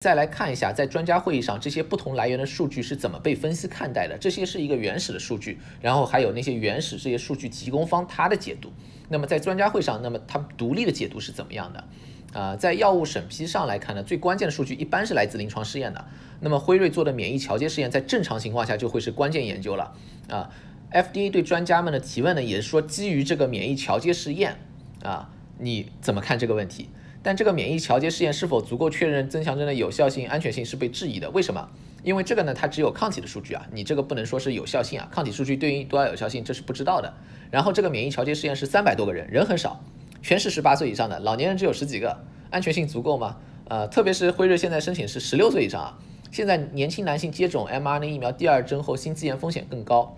再来看一下，在专家会议上这些不同来源的数据是怎么被分析看待的。这些是一个原始的数据，然后还有那些原始这些数据提供方他的解读。那么在专家会上，那么他独立的解读是怎么样的？啊，在药物审批上来看呢，最关键的数据一般是来自临床试验的。那么辉瑞做的免疫桥接试验，在正常情况下就会是关键研究了。啊，FDA 对专家们的提问呢，也是说基于这个免疫桥接试验，啊，你怎么看这个问题？但这个免疫调节试验是否足够确认增强针的有效性、安全性是被质疑的。为什么？因为这个呢，它只有抗体的数据啊，你这个不能说是有效性啊。抗体数据对应多少有效性，这是不知道的。然后这个免疫调节试验是三百多个人，人很少，全是十八岁以上的，老年人只有十几个，安全性足够吗？呃，特别是辉瑞现在申请是十六岁以上啊。现在年轻男性接种 mRNA 疫苗第二针后心肌炎风险更高，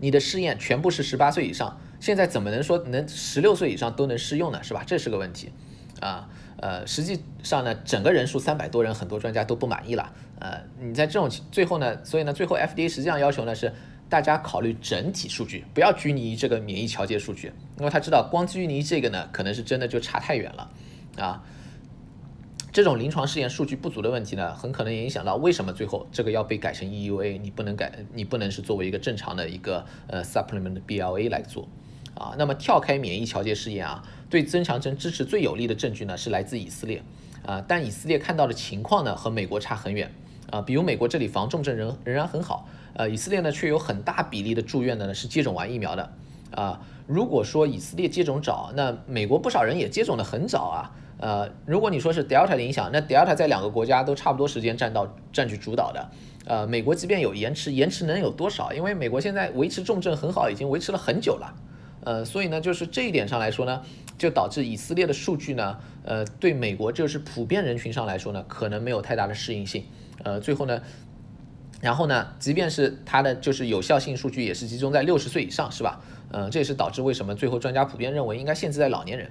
你的试验全部是十八岁以上，现在怎么能说能十六岁以上都能适用呢？是吧？这是个问题。啊，呃，实际上呢，整个人数三百多人，很多专家都不满意了。呃，你在这种最后呢，所以呢，最后 FDA 实际上要求呢是大家考虑整体数据，不要拘泥于这个免疫调节数据，因为他知道光拘泥这个呢，可能是真的就差太远了。啊，这种临床试验数据不足的问题呢，很可能影响到为什么最后这个要被改成 EUA，你不能改，你不能是作为一个正常的一个呃 supplement BLA 来做。啊，那么跳开免疫调节试验啊，对增强针支持最有力的证据呢是来自以色列啊，但以色列看到的情况呢和美国差很远啊，比如美国这里防重症仍仍然很好，呃，以色列呢却有很大比例的住院的呢是接种完疫苗的啊。如果说以色列接种早，那美国不少人也接种的很早啊。呃，如果你说是 Delta 的影响，那 Delta 在两个国家都差不多时间占到占据主导的，呃，美国即便有延迟，延迟能有多少？因为美国现在维持重症很好，已经维持了很久了。呃，所以呢，就是这一点上来说呢，就导致以色列的数据呢，呃，对美国就是普遍人群上来说呢，可能没有太大的适应性。呃，最后呢，然后呢，即便是它的就是有效性数据也是集中在六十岁以上，是吧？嗯，这也是导致为什么最后专家普遍认为应该限制在老年人。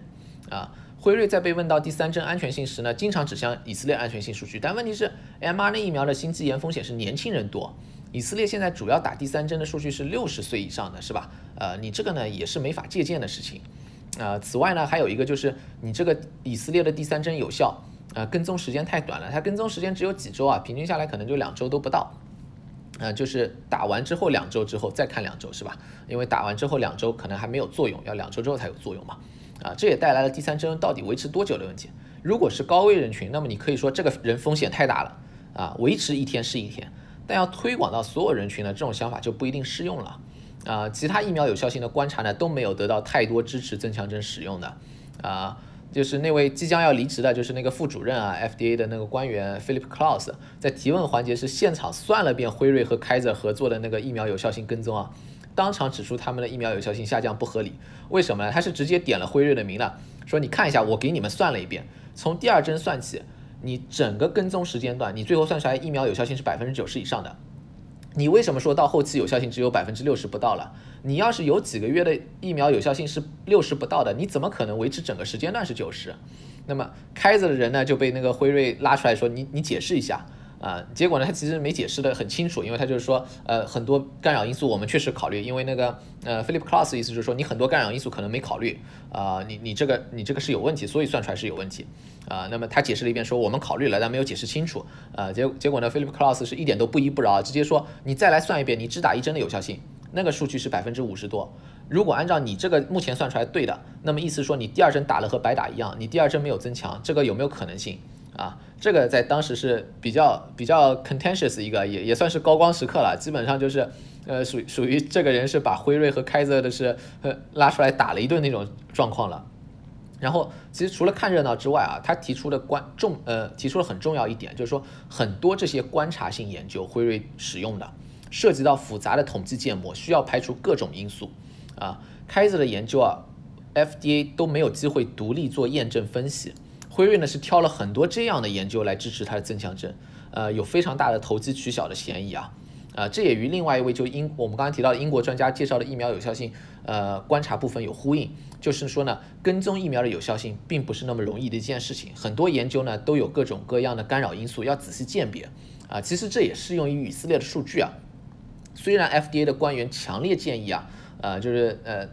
啊，辉瑞在被问到第三针安全性时呢，经常指向以色列安全性数据，但问题是 mRNA 疫苗的心肌炎风险是年轻人多。以色列现在主要打第三针的数据是六十岁以上的，是吧？呃，你这个呢也是没法借鉴的事情。呃，此外呢，还有一个就是你这个以色列的第三针有效，呃，跟踪时间太短了，它跟踪时间只有几周啊，平均下来可能就两周都不到。呃，就是打完之后两周之后再看两周，是吧？因为打完之后两周可能还没有作用，要两周之后才有作用嘛。啊，这也带来了第三针到底维持多久的问题。如果是高危人群，那么你可以说这个人风险太大了啊，维持一天是一天。但要推广到所有人群呢，这种想法就不一定适用了。啊，其他疫苗有效性的观察呢，都没有得到太多支持增强针使用的。啊，就是那位即将要离职的，就是那个副主任啊，FDA 的那个官员 Philip Klaus，在提问环节是现场算了遍辉瑞和 Kaiser 合作的那个疫苗有效性跟踪啊，当场指出他们的疫苗有效性下降不合理。为什么呢？他是直接点了辉瑞的名了，说你看一下，我给你们算了一遍，从第二针算起。你整个跟踪时间段，你最后算出来疫苗有效性是百分之九十以上的，你为什么说到后期有效性只有百分之六十不到了？你要是有几个月的疫苗有效性是六十不到的，你怎么可能维持整个时间段是九十？那么开着的人呢就被那个辉瑞拉出来说，你你解释一下。啊，结果呢，他其实没解释的很清楚，因为他就是说，呃，很多干扰因素我们确实考虑，因为那个呃，Philip Klaus 的意思就是说，你很多干扰因素可能没考虑，啊，你你这个你这个是有问题，所以算出来是有问题，啊，那么他解释了一遍，说我们考虑了，但没有解释清楚，啊，结结果呢，Philip Klaus 是一点都不依不饶，直接说你再来算一遍，你只打一针的有效性，那个数据是百分之五十多，如果按照你这个目前算出来对的，那么意思说你第二针打了和白打一样，你第二针没有增强，这个有没有可能性？啊，这个在当时是比较比较 contentious 一个，也也算是高光时刻了。基本上就是，呃，属属于这个人是把辉瑞和凯泽的是呃拉出来打了一顿那种状况了。然后，其实除了看热闹之外啊，他提出的关重呃提出了很重要一点，就是说很多这些观察性研究辉瑞使用的，涉及到复杂的统计建模，需要排除各种因素啊。开泽的研究啊，FDA 都没有机会独立做验证分析。辉瑞呢是挑了很多这样的研究来支持它的增强针，呃，有非常大的投机取巧的嫌疑啊，啊，这也与另外一位就英我们刚刚提到的英国专家介绍的疫苗有效性，呃，观察部分有呼应，就是说呢，跟踪疫苗的有效性并不是那么容易的一件事情，很多研究呢都有各种各样的干扰因素要仔细鉴别，啊，其实这也适用于以色列的数据啊，虽然 FDA 的官员强烈建议啊，呃，就是呃，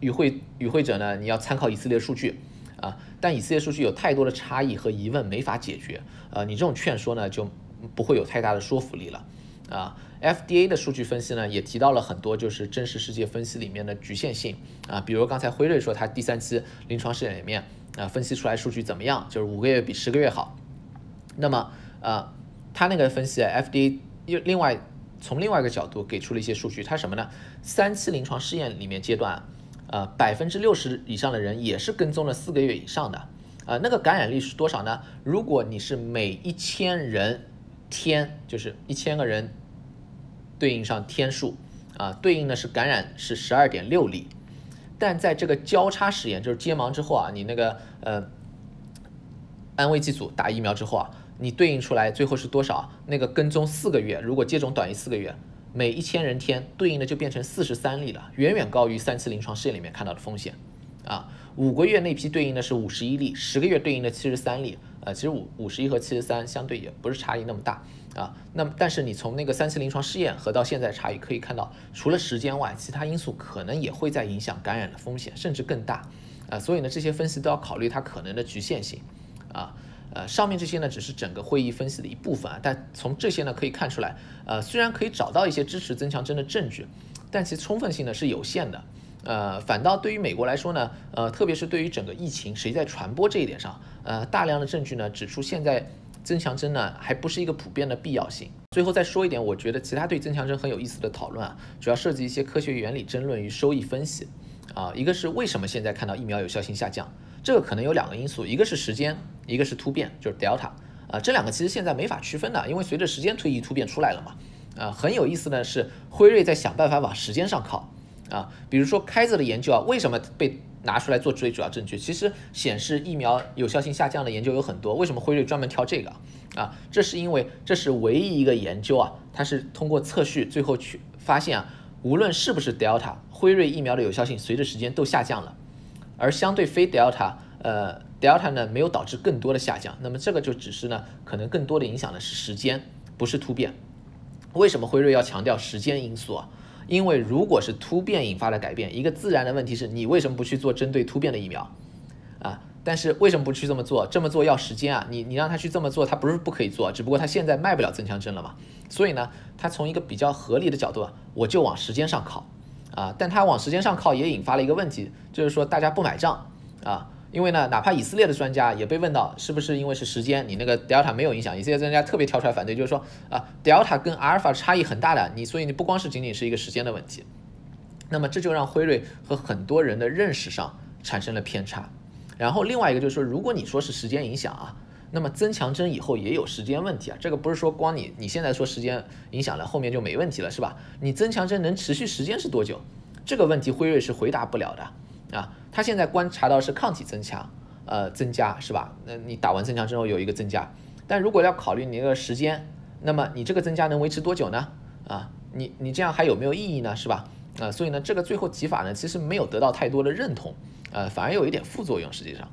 与会与会者呢你要参考以色列数据。啊，但以色列数据有太多的差异和疑问没法解决，呃，你这种劝说呢就不会有太大的说服力了，啊，FDA 的数据分析呢也提到了很多就是真实世界分析里面的局限性，啊，比如刚才辉瑞说它第三期临床试验里面啊分析出来数据怎么样，就是五个月比十个月好，那么呃，它那个分析 FDA 又另外从另外一个角度给出了一些数据，它什么呢？三期临床试验里面阶段。呃，百分之六十以上的人也是跟踪了四个月以上的，呃，那个感染率是多少呢？如果你是每一千人天，就是一千个人对应上天数，啊，对应的是感染是十二点六例，但在这个交叉实验，就是接盲之后啊，你那个呃安慰剂组打疫苗之后啊，你对应出来最后是多少？那个跟踪四个月，如果接种短于四个月。每一千人天对应的就变成四十三例了，远远高于三期临床试验里面看到的风险，啊，五个月那批对应的是五十一例，十个月对应的七十三例，呃，其实五五十一和七十三相对也不是差异那么大，啊，那么但是你从那个三期临床试验和到现在差异可以看到，除了时间外，其他因素可能也会在影响感染的风险，甚至更大，啊，所以呢这些分析都要考虑它可能的局限性，啊。呃，上面这些呢只是整个会议分析的一部分啊，但从这些呢可以看出来，呃，虽然可以找到一些支持增强针的证据，但其充分性呢是有限的。呃，反倒对于美国来说呢，呃，特别是对于整个疫情谁在传播这一点上，呃，大量的证据呢指出现在增强针呢还不是一个普遍的必要性。最后再说一点，我觉得其他对增强针很有意思的讨论啊，主要涉及一些科学原理争论与收益分析。啊，一个是为什么现在看到疫苗有效性下降？这个可能有两个因素，一个是时间，一个是突变，就是 Delta。啊，这两个其实现在没法区分的，因为随着时间推移，突变出来了嘛。啊，很有意思的是，辉瑞在想办法往时间上靠。啊，比如说开着的研究啊，为什么被拿出来做最主要证据？其实显示疫苗有效性下降的研究有很多，为什么辉瑞专门挑这个？啊，这是因为这是唯一一个研究啊，它是通过测序最后去发现啊，无论是不是 Delta，辉瑞疫苗的有效性随着时间都下降了。而相对非 Delta，呃，Delta 呢没有导致更多的下降，那么这个就只是呢，可能更多的影响的是时间，不是突变。为什么辉瑞要强调时间因素啊？因为如果是突变引发的改变，一个自然的问题是你为什么不去做针对突变的疫苗啊？但是为什么不去这么做？这么做要时间啊！你你让他去这么做，他不是不可以做，只不过他现在卖不了增强针了嘛。所以呢，他从一个比较合理的角度啊，我就往时间上靠。啊，但它往时间上靠也引发了一个问题，就是说大家不买账啊，因为呢，哪怕以色列的专家也被问到，是不是因为是时间，你那个 Delta 没有影响？以色列专家特别跳出来反对，就是说啊，Delta 跟阿尔法差异很大的，你所以你不光是仅仅是一个时间的问题，那么这就让辉瑞和很多人的认识上产生了偏差。然后另外一个就是说，如果你说是时间影响啊。那么增强针以后也有时间问题啊，这个不是说光你你现在说时间影响了，后面就没问题了是吧？你增强针能持续时间是多久？这个问题辉瑞是回答不了的啊。他现在观察到是抗体增强，呃增加是吧？那你打完增强之后有一个增加，但如果要考虑你那个时间，那么你这个增加能维持多久呢？啊，你你这样还有没有意义呢？是吧？啊，所以呢，这个最后提法呢其实没有得到太多的认同，呃，反而有一点副作用，实际上。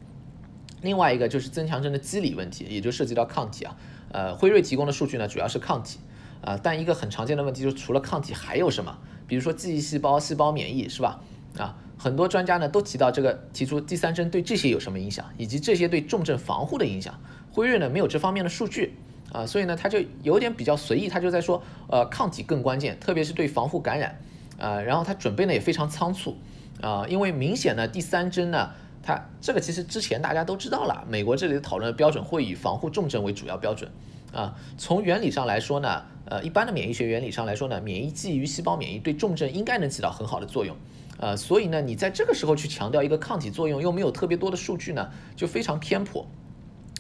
另外一个就是增强针的机理问题，也就涉及到抗体啊。呃，辉瑞提供的数据呢主要是抗体啊，但一个很常见的问题就是除了抗体还有什么？比如说记忆细胞、细胞免疫是吧？啊，很多专家呢都提到这个，提出第三针对这些有什么影响，以及这些对重症防护的影响。辉瑞呢没有这方面的数据啊，所以呢他就有点比较随意，他就在说，呃，抗体更关键，特别是对防护感染啊。然后他准备呢也非常仓促啊，因为明显呢第三针呢。它这个其实之前大家都知道了，美国这里的讨论的标准会以防护重症为主要标准啊。从原理上来说呢，呃，一般的免疫学原理上来说呢，免疫基于细胞免疫对重症应该能起到很好的作用，呃，所以呢，你在这个时候去强调一个抗体作用，又没有特别多的数据呢，就非常偏颇。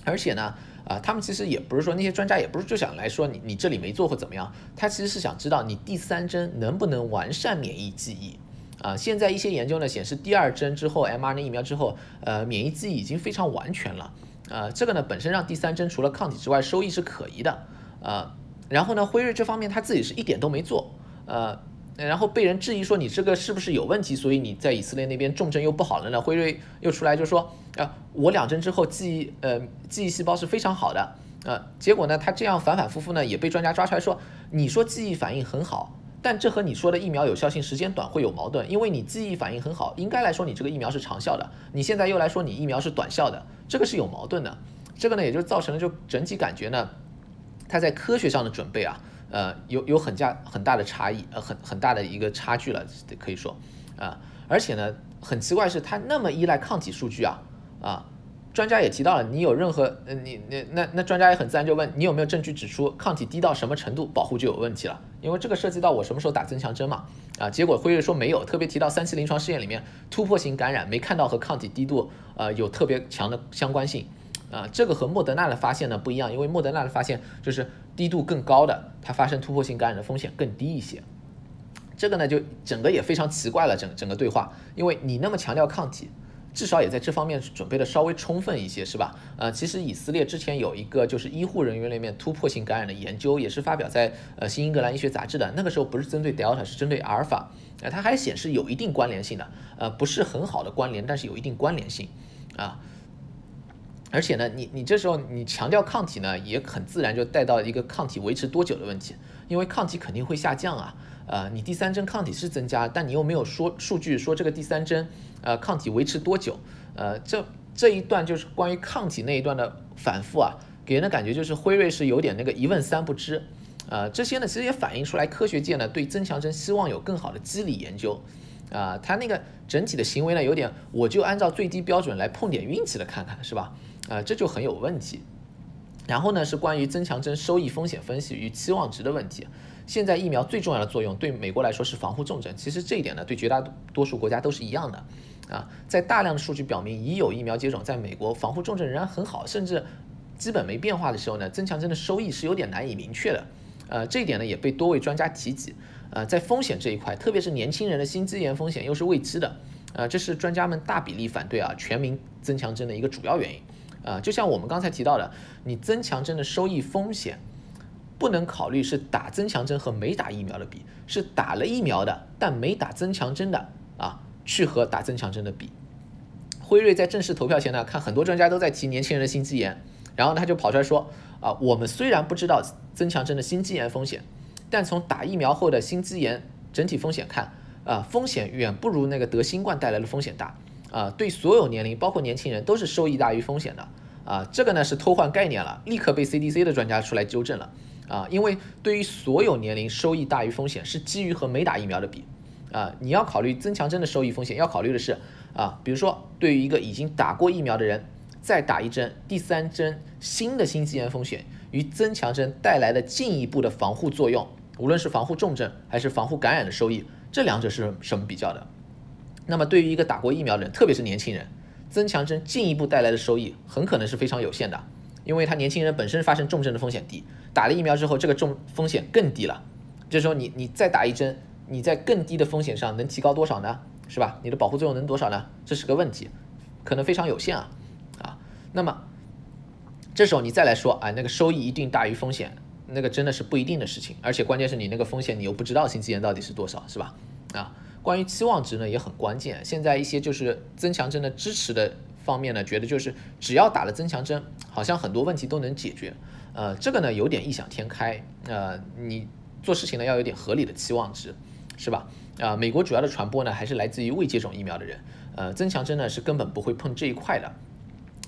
而且呢，啊，他们其实也不是说那些专家也不是就想来说你你这里没做或怎么样，他其实是想知道你第三针能不能完善免疫记忆。啊，现在一些研究呢显示，第二针之后，mRNA 疫苗之后，呃，免疫记忆已经非常完全了。呃，这个呢本身让第三针除了抗体之外，收益是可疑的。呃，然后呢，辉瑞这方面他自己是一点都没做。呃，然后被人质疑说你这个是不是有问题？所以你在以色列那边重症又不好了呢？辉瑞又出来就说，啊，我两针之后记忆，呃，记忆细胞是非常好的。呃，结果呢，他这样反反复复呢，也被专家抓出来说，你说记忆反应很好。但这和你说的疫苗有效性时间短会有矛盾，因为你记忆反应很好，应该来说你这个疫苗是长效的，你现在又来说你疫苗是短效的，这个是有矛盾的。这个呢，也就造成了就整体感觉呢，它在科学上的准备啊，呃，有有很加很大的差异，呃，很很大的一个差距了，可以说啊，而且呢，很奇怪是它那么依赖抗体数据啊，啊。专家也提到了，你有任何，呃，你你那那专家也很自然就问你有没有证据指出抗体低到什么程度保护就有问题了，因为这个涉及到我什么时候打增强针嘛，啊，结果辉瑞说没有，特别提到三期临床试验里面突破性感染没看到和抗体低度呃有特别强的相关性，啊，这个和莫德纳的发现呢不一样，因为莫德纳的发现就是低度更高的它发生突破性感染的风险更低一些，这个呢就整个也非常奇怪了，整整个对话，因为你那么强调抗体。至少也在这方面准备的稍微充分一些，是吧？呃，其实以色列之前有一个就是医护人员里面突破性感染的研究，也是发表在呃新英格兰医学杂志的。那个时候不是针对 Delta，是针对阿尔法，呃，它还显示有一定关联性的，呃，不是很好的关联，但是有一定关联性，啊。而且呢，你你这时候你强调抗体呢，也很自然就带到一个抗体维持多久的问题，因为抗体肯定会下降啊。呃，你第三针抗体是增加，但你又没有说数据说这个第三针，呃，抗体维持多久？呃，这这一段就是关于抗体那一段的反复啊，给人的感觉就是辉瑞是有点那个一问三不知。呃，这些呢其实也反映出来科学界呢对增强针希望有更好的机理研究。啊，他那个整体的行为呢有点，我就按照最低标准来碰点运气的看看，是吧？啊，这就很有问题。然后呢是关于增强针收益风险分析与期望值的问题。现在疫苗最重要的作用，对美国来说是防护重症。其实这一点呢，对绝大多数国家都是一样的。啊，在大量的数据表明已有疫苗接种在美国防护重症仍然很好，甚至基本没变化的时候呢，增强针的收益是有点难以明确的。呃，这一点呢也被多位专家提及。呃，在风险这一块，特别是年轻人的心肌炎风险又是未知的。呃，这是专家们大比例反对啊全民增强针的一个主要原因。啊，就像我们刚才提到的，你增强针的收益风险。不能考虑是打增强针和没打疫苗的比，是打了疫苗的但没打增强针的啊，去和打增强针的比。辉瑞在正式投票前呢，看很多专家都在提年轻人的心肌炎，然后他就跑出来说啊，我们虽然不知道增强针的心肌炎风险，但从打疫苗后的心肌炎整体风险看啊，风险远不如那个得新冠带来的风险大啊，对所有年龄包括年轻人都是收益大于风险的啊，这个呢是偷换概念了，立刻被 CDC 的专家出来纠正了。啊，因为对于所有年龄收益大于风险是基于和没打疫苗的比，啊，你要考虑增强针的收益风险，要考虑的是啊，比如说对于一个已经打过疫苗的人，再打一针第三针新的心肌炎风险与增强针带来的进一步的防护作用，无论是防护重症还是防护感染的收益，这两者是什么比较的？那么对于一个打过疫苗的人，特别是年轻人，增强针进一步带来的收益很可能是非常有限的。因为他年轻人本身发生重症的风险低，打了疫苗之后，这个重风险更低了。这时候你你再打一针，你在更低的风险上能提高多少呢？是吧？你的保护作用能多少呢？这是个问题，可能非常有限啊啊。那么这时候你再来说，啊，那个收益一定大于风险，那个真的是不一定的事情。而且关键是你那个风险你又不知道心肌炎到底是多少，是吧？啊，关于期望值呢也很关键。现在一些就是增强针的支持的。方面呢，觉得就是只要打了增强针，好像很多问题都能解决。呃，这个呢有点异想天开。呃，你做事情呢要有点合理的期望值，是吧？啊，美国主要的传播呢还是来自于未接种疫苗的人。呃，增强针呢是根本不会碰这一块的。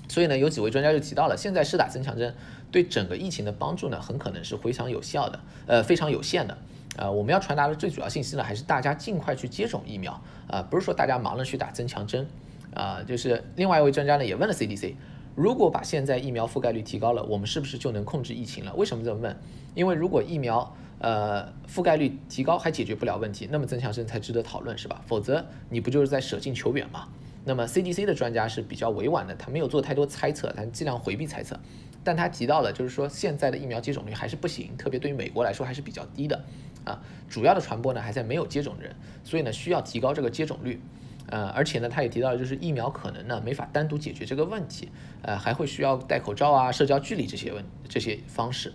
所以呢，有几位专家就提到了，现在施打增强针对整个疫情的帮助呢，很可能是非常有效的，呃，非常有限的。呃，我们要传达的最主要信息呢，还是大家尽快去接种疫苗。啊，不是说大家忙着去打增强针。啊，就是另外一位专家呢也问了 CDC，如果把现在疫苗覆盖率提高了，我们是不是就能控制疫情了？为什么这么问？因为如果疫苗呃覆盖率提高还解决不了问题，那么增强针才值得讨论，是吧？否则你不就是在舍近求远吗？那么 CDC 的专家是比较委婉的，他没有做太多猜测，他尽量回避猜测，但他提到了就是说现在的疫苗接种率还是不行，特别对于美国来说还是比较低的啊，主要的传播呢还在没有接种人，所以呢需要提高这个接种率。呃，而且呢，他也提到，就是疫苗可能呢没法单独解决这个问题，呃，还会需要戴口罩啊、社交距离这些问这些方式。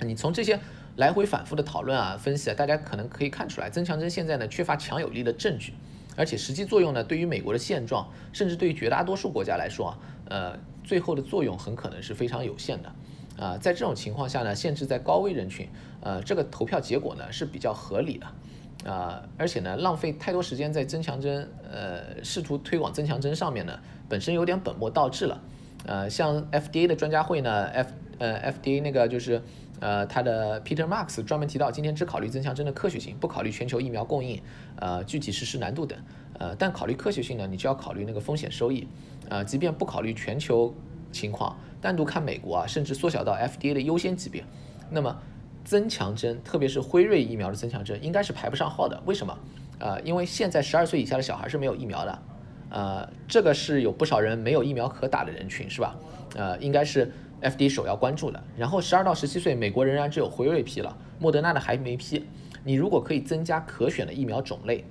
你从这些来回反复的讨论啊、分析啊，大家可能可以看出来，增强针现在呢缺乏强有力的证据，而且实际作用呢对于美国的现状，甚至对于绝大多数国家来说啊，呃，最后的作用很可能是非常有限的。啊，在这种情况下呢，限制在高危人群，呃，这个投票结果呢是比较合理的，啊，而且呢，浪费太多时间在增强针，呃，试图推广增强针上面呢，本身有点本末倒置了，呃，像 FDA 的专家会呢，F，呃，FDA 那个就是，呃，他的 Peter Marks 专门提到，今天只考虑增强针的科学性，不考虑全球疫苗供应，呃，具体实施难度等，呃，但考虑科学性呢，你就要考虑那个风险收益，呃，即便不考虑全球情况。单独看美国啊，甚至缩小到 FDA 的优先级别，那么增强针，特别是辉瑞疫苗的增强针，应该是排不上号的。为什么？呃，因为现在十二岁以下的小孩是没有疫苗的，呃，这个是有不少人没有疫苗可打的人群，是吧？呃，应该是 FDA 首要关注的。然后十二到十七岁，美国仍然只有辉瑞批了，莫德纳的还没批。你如果可以增加可选的疫苗种类。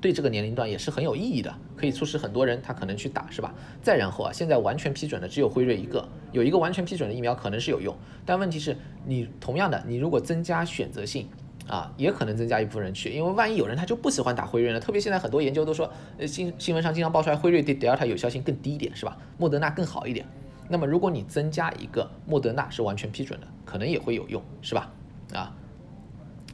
对这个年龄段也是很有意义的，可以促使很多人他可能去打，是吧？再然后啊，现在完全批准的只有辉瑞一个，有一个完全批准的疫苗可能是有用，但问题是，你同样的，你如果增加选择性啊，也可能增加一部分人去，因为万一有人他就不喜欢打辉瑞呢？特别现在很多研究都说，呃新新闻上经常爆出来辉瑞对德尔塔有效性更低一点，是吧？莫德纳更好一点。那么如果你增加一个莫德纳是完全批准的，可能也会有用，是吧？啊。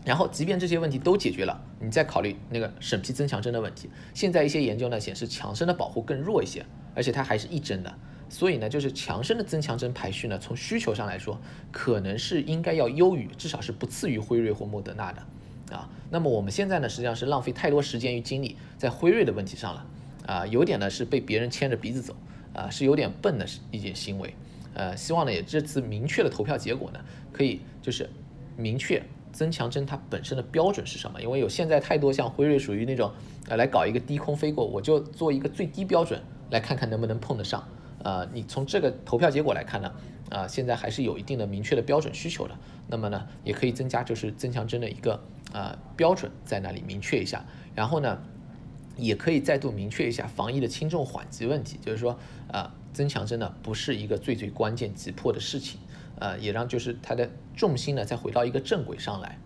然后，即便这些问题都解决了，你再考虑那个审批增强针的问题。现在一些研究呢显示，强生的保护更弱一些，而且它还是一针的。所以呢，就是强生的增强针排序呢，从需求上来说，可能是应该要优于，至少是不次于辉瑞或莫德纳的啊。那么我们现在呢，实际上是浪费太多时间与精力在辉瑞的问题上了啊，有点呢是被别人牵着鼻子走啊，是有点笨的一件行为。呃，希望呢也这次明确的投票结果呢，可以就是明确。增强针它本身的标准是什么？因为有现在太多像辉瑞属于那种，呃，来搞一个低空飞过，我就做一个最低标准，来看看能不能碰得上。呃，你从这个投票结果来看呢，啊，现在还是有一定的明确的标准需求的。那么呢，也可以增加就是增强针的一个呃标准在那里明确一下。然后呢，也可以再度明确一下防疫的轻重缓急问题，就是说，呃，增强针呢不是一个最最关键急迫的事情。呃，也让就是它的重心呢再回到一个正轨上来。